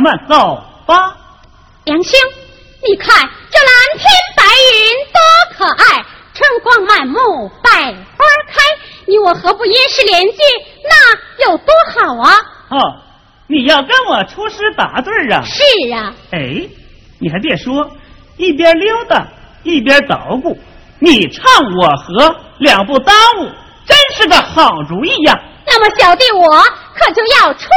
咱们走吧。梁兄，你看这蓝天白云多可爱，春光满目，百花开。你我何不因诗联句？那有多好啊！哦，你要跟我出诗答对啊？是啊。哎，你还别说，一边溜达一边捣鼓，你唱我和，两不耽误。真是个好主意呀！那么小弟我可就要出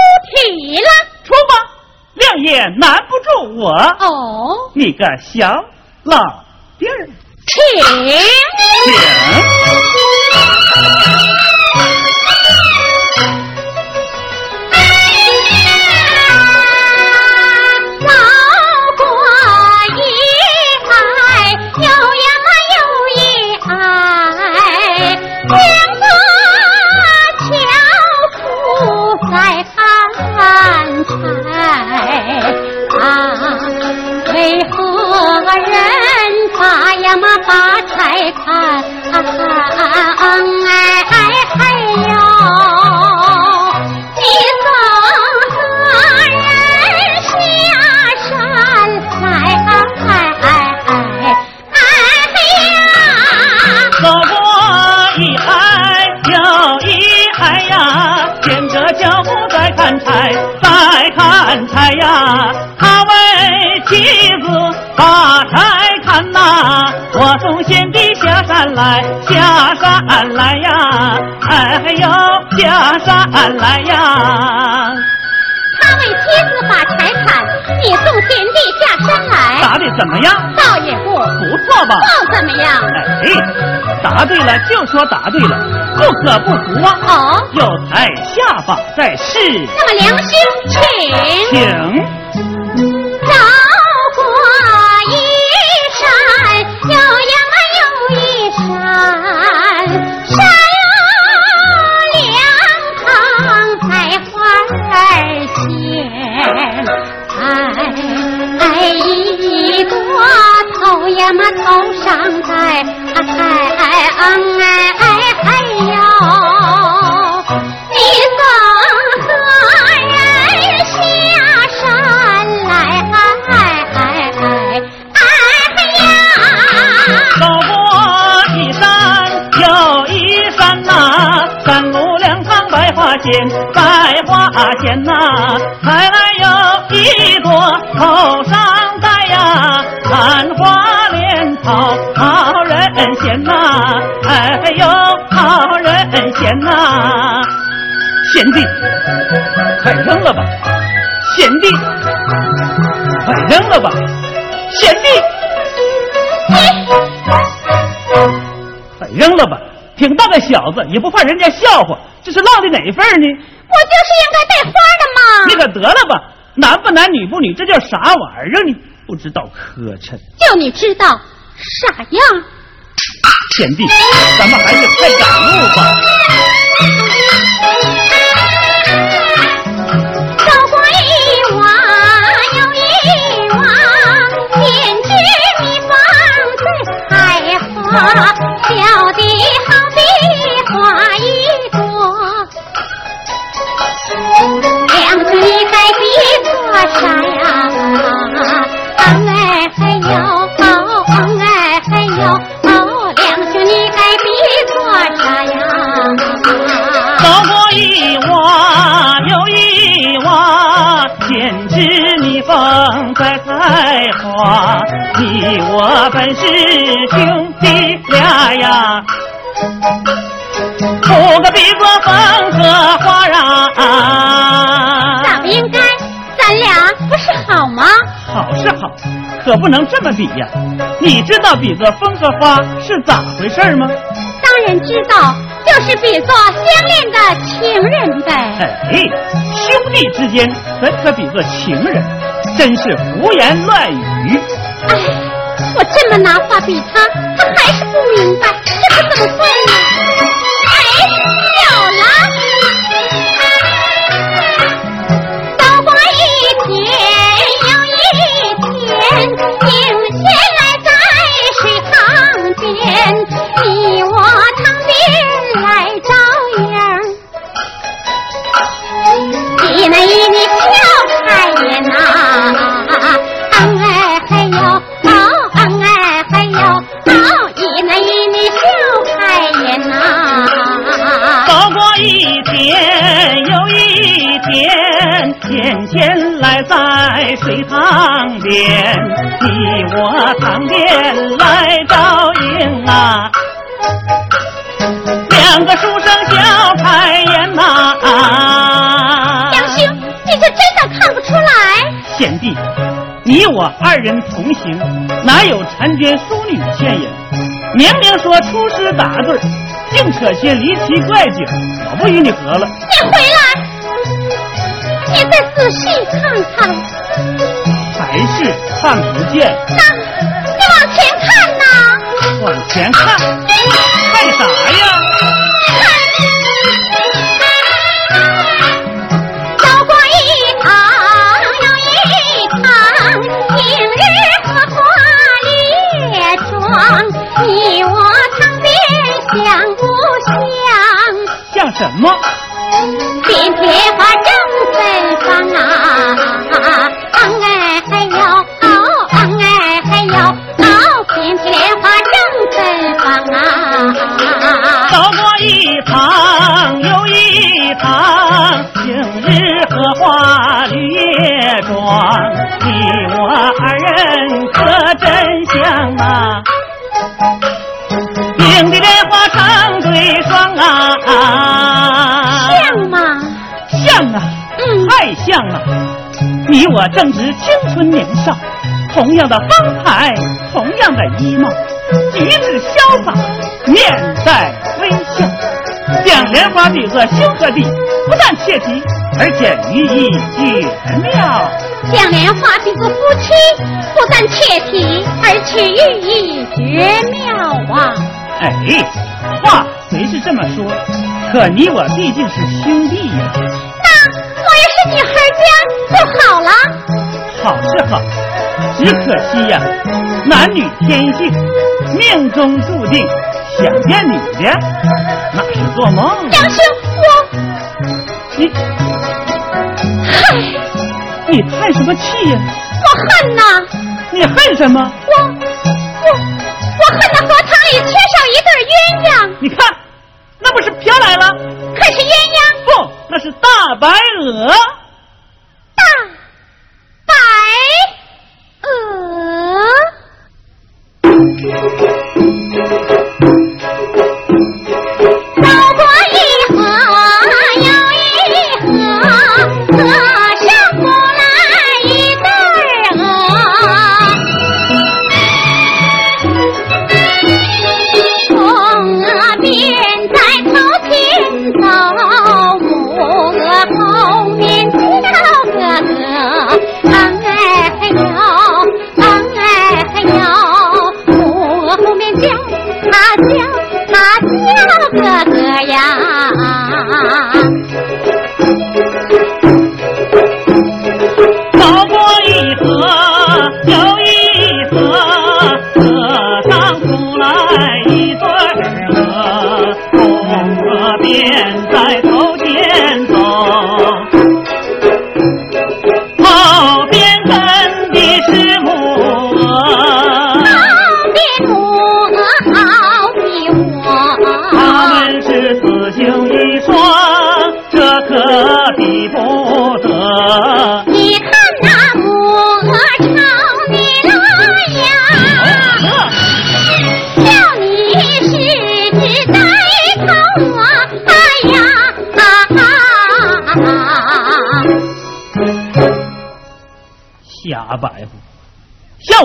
题了，出吧，亮也难不住我。哦，你个小老弟儿，请请。把柴看，下山来呀。他为妻子把财产，你送田地下山来。答的怎么样？倒也不不错吧？不怎么样。哎，答对了就说答对了，不可不服啊。哦，有才下法再试。那么良心，请。请。间，百花间呐、采来有一朵头上戴呀，兰花莲草好人嫌呐、哎呦好人嫌呐、贤弟，快扔了吧！贤弟，快扔了吧！贤弟。快扔了吧！挺大个小子，也不怕人家笑话，这是落的哪份儿呢？我就是应该带花的嘛。你可得了吧！男不男女不女，这叫啥玩意儿呢？不知道磕碜！就你知道傻样？贤弟，咱们还是快赶路吧。走你我本是兄弟俩呀，不个比作风和花啊！咋不应该？咱俩不是好吗？好是好，可不能这么比呀！你知道比作风和花是咋回事吗？当然知道，就是比作相恋的情人呗。哎，兄弟之间怎可比作情人？真是胡言乱语！哎，我这么拿话比他，他还是不明白，这可怎么办呢？我二人同行，哪有婵娟淑女倩影？明明说出师打对儿，净扯些离奇怪景，我不与你合了。你回来，你再仔细看看。还是看不见，那，你往前看呐。往前看，看啥呀？什么？遍贴花正芬芳啊！昂哎嘿呦，哦昂哎嘿呦，哦遍贴莲花正芬芳啊！走过一趟又一趟，晴日荷花绿叶妆，你我二人可真像啊！命的莲你我正值青春年少，同样的风采，同样的衣帽，举止潇洒，面带微笑，将莲花比作修和地，不但切题，而且寓意绝妙。将莲花比作夫妻，不但切题，而且寓意绝妙啊！哎，话虽是这么说，可你我毕竟是兄弟呀。那我也是女孩家，就好了。好是好，只可惜呀，男女天性，命中注定，想见你的那是做梦。杨兄，我你，嗨，你叹什么气呀？我恨呐！你恨什么？我我我恨那荷塘里缺少一对鸳鸯。你看，那不是飘来了？可是鸳鸯不，那是大白鹅。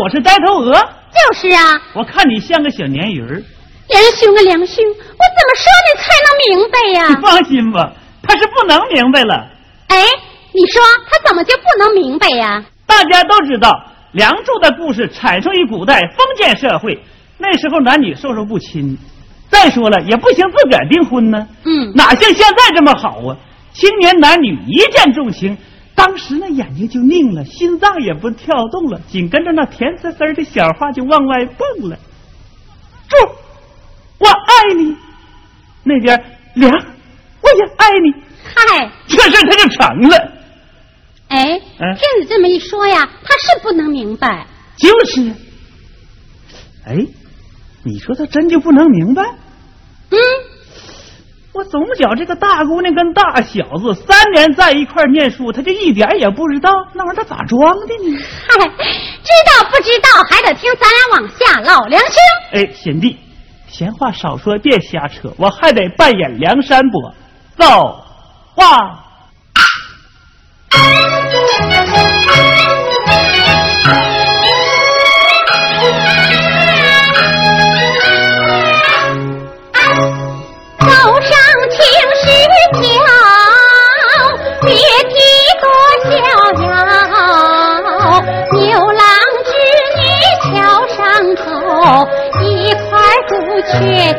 我是呆头鹅？就是啊，我看你像个小鲶鱼儿。梁兄啊，梁兄，我怎么说你才能明白呀？你放心吧，他是不能明白了。哎，你说他怎么就不能明白呀？大家都知道，《梁祝》的故事产生于古代封建社会，那时候男女授受不亲。再说了，也不行自个儿订婚呢。嗯，哪像现在这么好啊？青年男女一见钟情。当时那眼睛就拧了，心脏也不跳动了，紧跟着那甜丝丝的小话就往外蹦了。祝，我爱你。那边凉，我也爱你。嗨，这事他就成了。哎，听你这么一说呀，他是不能明白。就是。哎，你说他真就不能明白？嗯。我总觉这个大姑娘跟大小子三年在一块念书，他就一点也不知道那玩意儿他咋装的呢？嗨，知道不知道还得听咱俩往下唠。梁兄，哎，贤弟，闲话少说，别瞎扯，我还得扮演梁山伯，走话。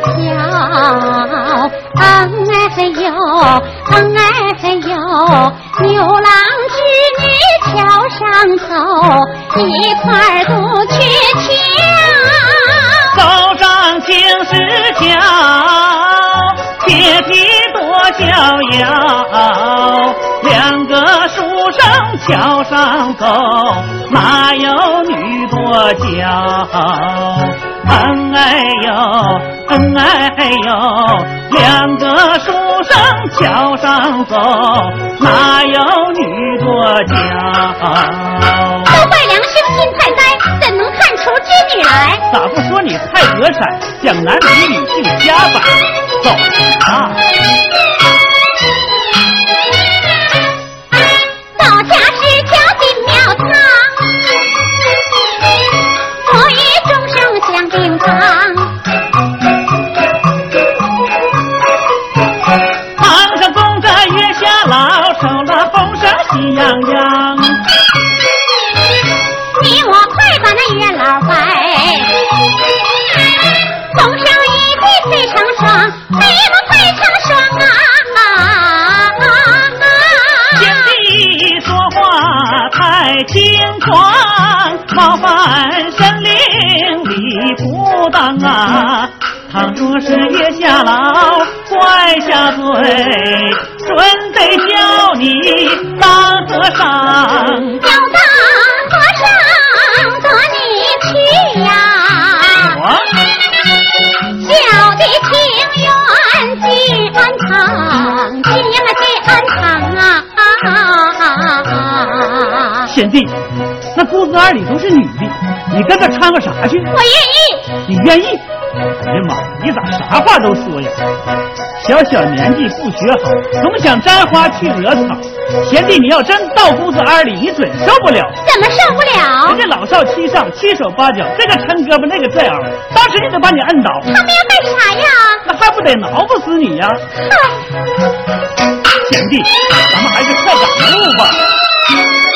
鹊桥，哎呦，哎呦，牛郎织女桥上走，一块杜鹊桥，走上青石桥，铁蹄多逍遥，两个书生桥上走，哪有女多娇？恩爱哟，恩爱哟，两个书生桥上走，哪有女多娇？都怪良生心太呆，怎能看出织女来？咋不说你太和善，想男比女性家法？走啊！喜洋洋。你我快把那月老拜，送上一对配成双，配不配成双啊？贤弟说话太轻狂，冒犯神灵理不当啊！倘若是月下老怪下罪，贤弟，那姑子二里都是女的，你跟着掺和啥去？我愿意，你愿意？哎呀妈，你咋啥话都说呀？小小年纪不学好，总想沾花去惹草。贤弟，你要真到姑子二里，你准受不了。怎么受不了人？家老少七上，七手八脚，这个抻胳膊，那个拽耳，当时就得把你摁倒，他们要干啥呀？那还不得挠不死你呀？哼！贤弟，咱们还是快赶路吧。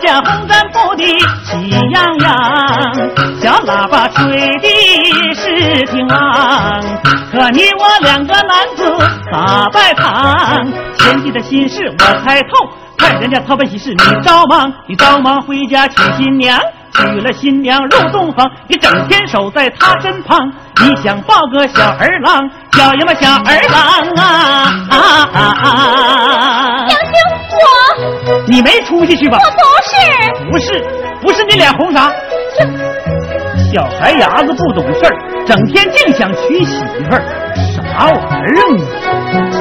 家红毡铺的喜洋洋，小喇叭吹的是挺昂，可你我两个男子打拜堂，贤弟的心事我猜透。看人家操办喜事，你着忙，你着忙回家娶新娘，娶了新娘入洞房，你整天守在她身旁，你想抱个小儿郎，小呀嘛小儿郎啊啊啊啊！你没出息去吧？我不是，不是，不是你脸红啥？小孩伢子不懂事儿，整天净想娶媳妇儿，啥玩意儿啊？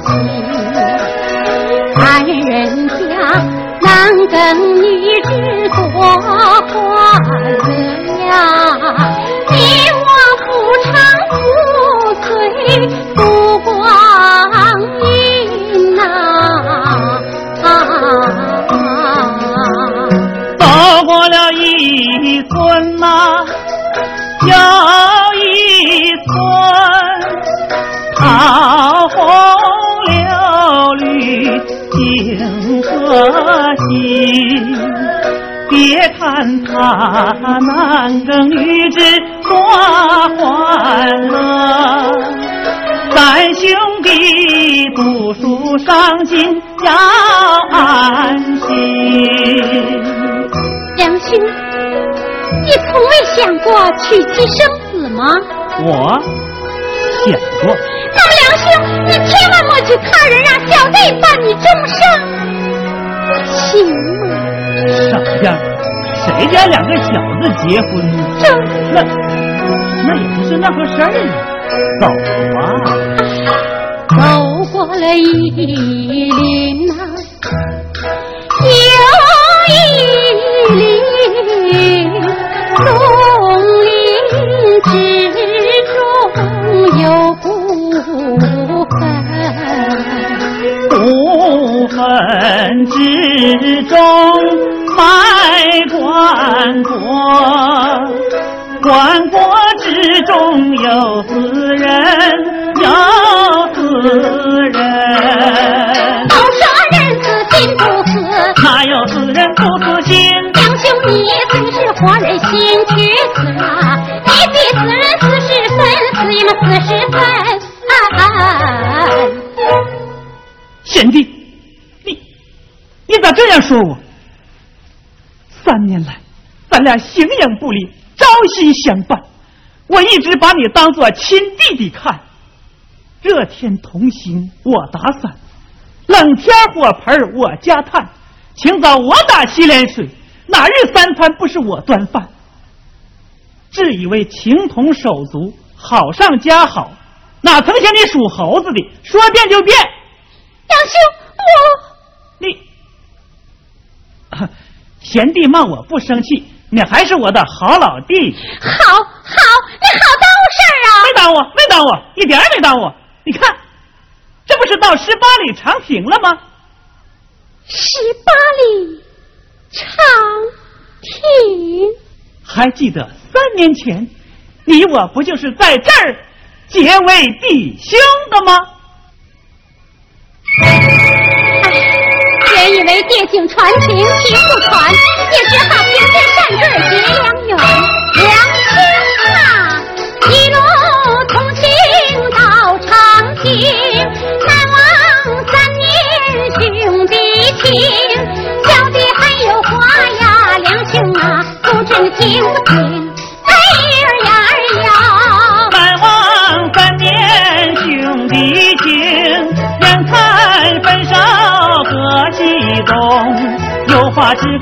新，看人家男耕女织多欢乐呀，你我不长不岁度光阴呐、啊走过了一村呐、又一别看他男耕女织多欢乐，咱兄弟读书上进要安心。梁兄，你从未想过娶妻生子吗？我想过，那么梁兄，你千万莫娶他人让小弟伴你终生，行吗？傻样，谁家两个小子结婚呢？这那那也不是那回事儿啊。走吧，走过了一林呐、又一林，松林之中有不分。不分人之中卖关国，关国之中有死人，有死人。都说人死心不死，哪有死人不死心？两兄你真是活人心去死啊！你比死人死十分，死也么四十分。贤弟，样说我？三年来，咱俩形影不离，朝夕相伴，我一直把你当做亲弟弟看。热天同行我打伞，冷天火盆我加炭，清早我打洗脸水，哪日三餐不是我端饭？自以为情同手足，好上加好，哪曾想你属猴子的，说变就变。杨兄，我你 贤弟骂我不生气，你还是我的好老弟。好好，你好耽误事儿啊！没耽误，没耽误，一点也没耽误。你看，这不是到十八里长亭了吗？十八里长亭，还记得三年前，你我不就是在这儿结为弟兄的吗？以为借景传情，情不传，也只好凭借善坠结良缘。良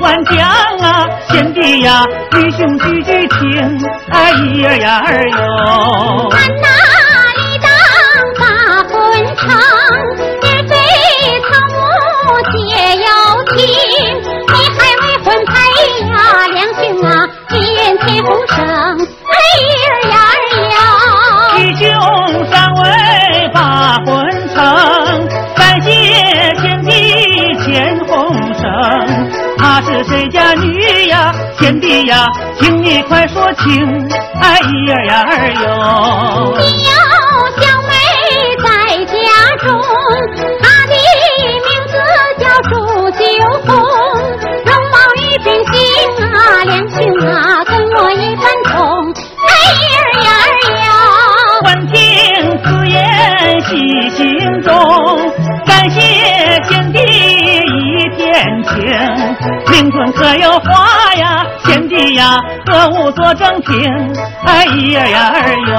话只管讲啊，贤弟呀，弟兄句句听，哎呀呀是谁家女呀？贤弟呀，请你快说清。哎呀呀儿哟！歌舞做正厅，哎咿儿呀儿哟。